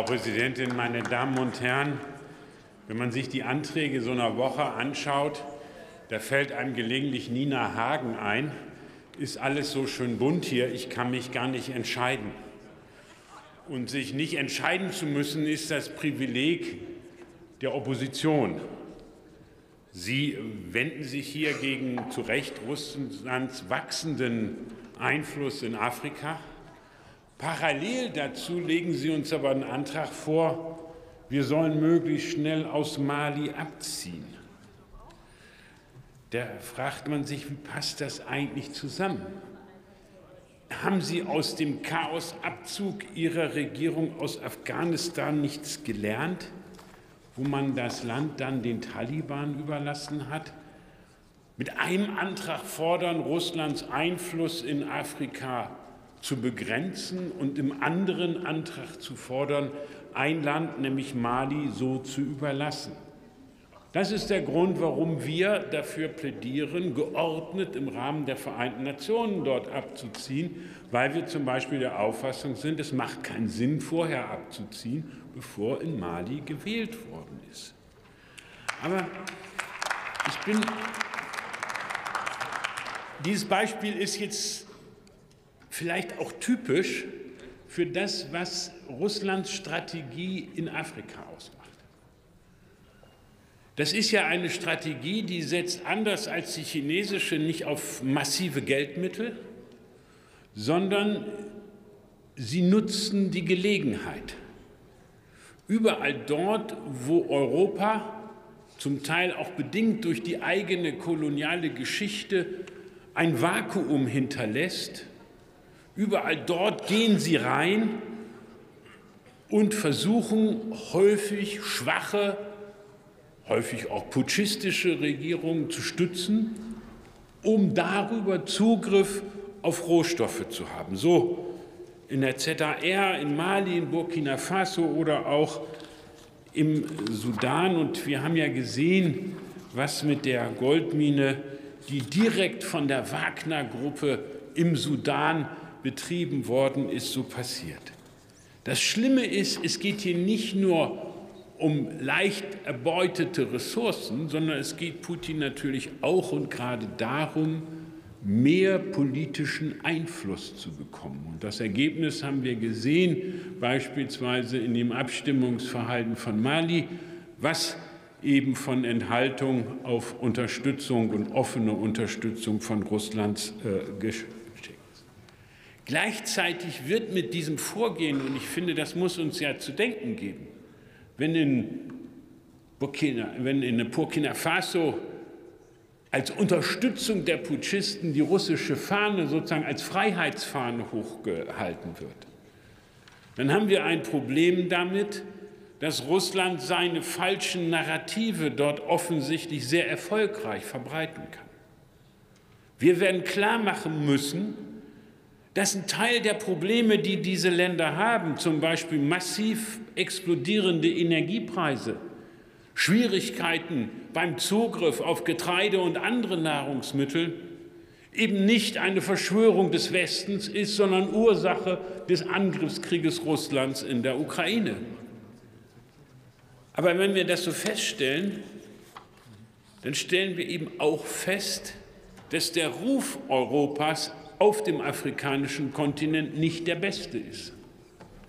Frau Präsidentin, meine Damen und Herren! Wenn man sich die Anträge so einer Woche anschaut, da fällt einem gelegentlich Nina Hagen ein. Ist alles so schön bunt hier, ich kann mich gar nicht entscheiden. Und sich nicht entscheiden zu müssen, ist das Privileg der Opposition. Sie wenden sich hier gegen zu Recht Russlands wachsenden Einfluss in Afrika. Parallel dazu legen Sie uns aber einen Antrag vor, wir sollen möglichst schnell aus Mali abziehen. Da fragt man sich, wie passt das eigentlich zusammen? Haben Sie aus dem Chaosabzug Ihrer Regierung aus Afghanistan nichts gelernt, wo man das Land dann den Taliban überlassen hat? Mit einem Antrag fordern, Russlands Einfluss in Afrika zu begrenzen und im anderen Antrag zu fordern, ein Land, nämlich Mali, so zu überlassen. Das ist der Grund, warum wir dafür plädieren, geordnet im Rahmen der Vereinten Nationen dort abzuziehen, weil wir zum Beispiel der Auffassung sind, es macht keinen Sinn, vorher abzuziehen, bevor in Mali gewählt worden ist. Aber ich bin. Dieses Beispiel ist jetzt vielleicht auch typisch für das, was Russlands Strategie in Afrika ausmacht. Das ist ja eine Strategie, die setzt anders als die chinesische nicht auf massive Geldmittel, sondern sie nutzen die Gelegenheit. Überall dort, wo Europa, zum Teil auch bedingt durch die eigene koloniale Geschichte, ein Vakuum hinterlässt, überall dort gehen sie rein und versuchen häufig schwache häufig auch putschistische Regierungen zu stützen, um darüber Zugriff auf Rohstoffe zu haben. So in der ZAR, in Mali, in Burkina Faso oder auch im Sudan. Und wir haben ja gesehen, was mit der Goldmine, die direkt von der Wagner-Gruppe im Sudan betrieben worden ist, so passiert. Das Schlimme ist, es geht hier nicht nur um leicht erbeutete Ressourcen, sondern es geht Putin natürlich auch und gerade darum, mehr politischen Einfluss zu bekommen. Und das Ergebnis haben wir gesehen, beispielsweise in dem Abstimmungsverhalten von Mali, was eben von Enthaltung auf Unterstützung und offene Unterstützung von Russlands äh. Gleichzeitig wird mit diesem Vorgehen, und ich finde, das muss uns ja zu denken geben, wenn in Burkina, wenn in Burkina Faso als Unterstützung der Putschisten die russische Fahne sozusagen als Freiheitsfahne hochgehalten wird, dann haben wir ein Problem damit, dass Russland seine falschen Narrative dort offensichtlich sehr erfolgreich verbreiten kann. Wir werden klar machen müssen, dass ein Teil der Probleme, die diese Länder haben, zum Beispiel massiv explodierende Energiepreise, Schwierigkeiten beim Zugriff auf Getreide und andere Nahrungsmittel, eben nicht eine Verschwörung des Westens ist, sondern Ursache des Angriffskrieges Russlands in der Ukraine. Aber wenn wir das so feststellen, dann stellen wir eben auch fest, dass der Ruf Europas auf dem afrikanischen Kontinent nicht der beste ist.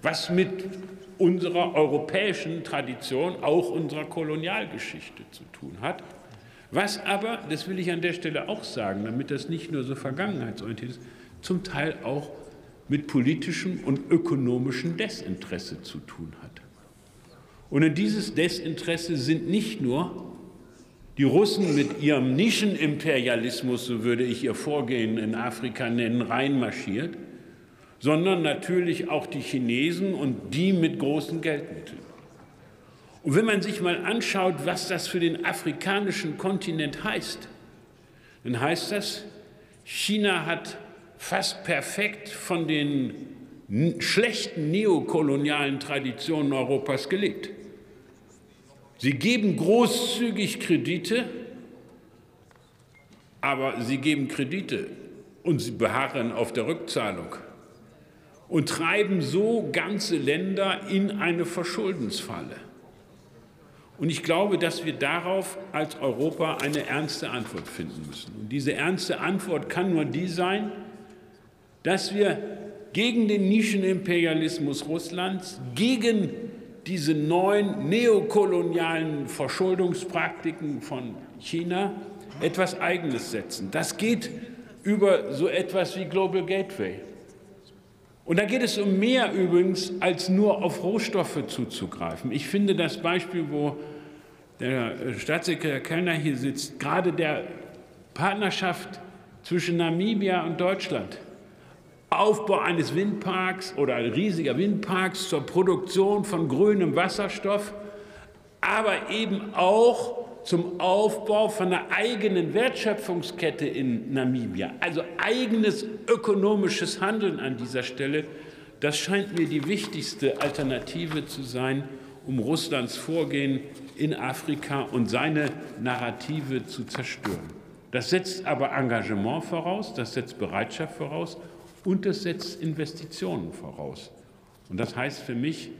Was mit unserer europäischen Tradition, auch unserer Kolonialgeschichte zu tun hat. Was aber, das will ich an der Stelle auch sagen, damit das nicht nur so vergangenheitsorientiert ist, zum Teil auch mit politischem und ökonomischem Desinteresse zu tun hat. Und in dieses Desinteresse sind nicht nur die Russen mit ihrem Nischenimperialismus, so würde ich ihr Vorgehen in Afrika nennen, reinmarschiert, sondern natürlich auch die Chinesen und die mit großen Geldmitteln. Und wenn man sich mal anschaut, was das für den afrikanischen Kontinent heißt, dann heißt das, China hat fast perfekt von den schlechten neokolonialen Traditionen Europas gelebt. Sie geben großzügig Kredite, aber sie geben Kredite und sie beharren auf der Rückzahlung. und treiben so ganze Länder in eine Verschuldensfalle. Und ich glaube, dass wir darauf als Europa eine ernste Antwort finden müssen. Und diese ernste Antwort kann nur die sein, dass wir gegen den Nischenimperialismus Russlands, gegen diese neuen neokolonialen Verschuldungspraktiken von China etwas Eigenes setzen. Das geht über so etwas wie Global Gateway. Und da geht es um mehr übrigens, als nur auf Rohstoffe zuzugreifen. Ich finde das Beispiel, wo der Staatssekretär Kellner hier sitzt, gerade der Partnerschaft zwischen Namibia und Deutschland, Aufbau eines Windparks oder ein riesiger Windparks zur Produktion von grünem Wasserstoff, aber eben auch zum Aufbau von einer eigenen Wertschöpfungskette in Namibia, also eigenes ökonomisches Handeln an dieser Stelle, das scheint mir die wichtigste Alternative zu sein, um Russlands Vorgehen in Afrika und seine Narrative zu zerstören. Das setzt aber Engagement voraus, das setzt Bereitschaft voraus und das setzt Investitionen voraus. Und das heißt für mich,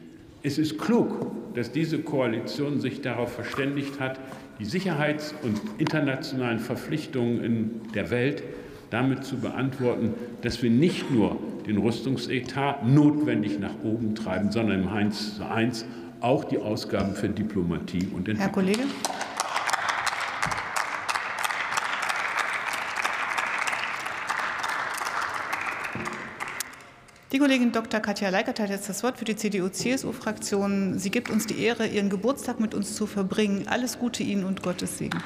es ist klug, dass diese Koalition sich darauf verständigt hat, die Sicherheits- und internationalen Verpflichtungen in der Welt damit zu beantworten, dass wir nicht nur den Rüstungsetat notwendig nach oben treiben, sondern im 1 zu 1 auch die Ausgaben für Diplomatie und Entwicklung. Herr Kollege. Die Kollegin Dr. Katja Leikert hat jetzt das Wort für die CDU-CSU-Fraktion. Sie gibt uns die Ehre, ihren Geburtstag mit uns zu verbringen. Alles Gute Ihnen und Gottes Segen.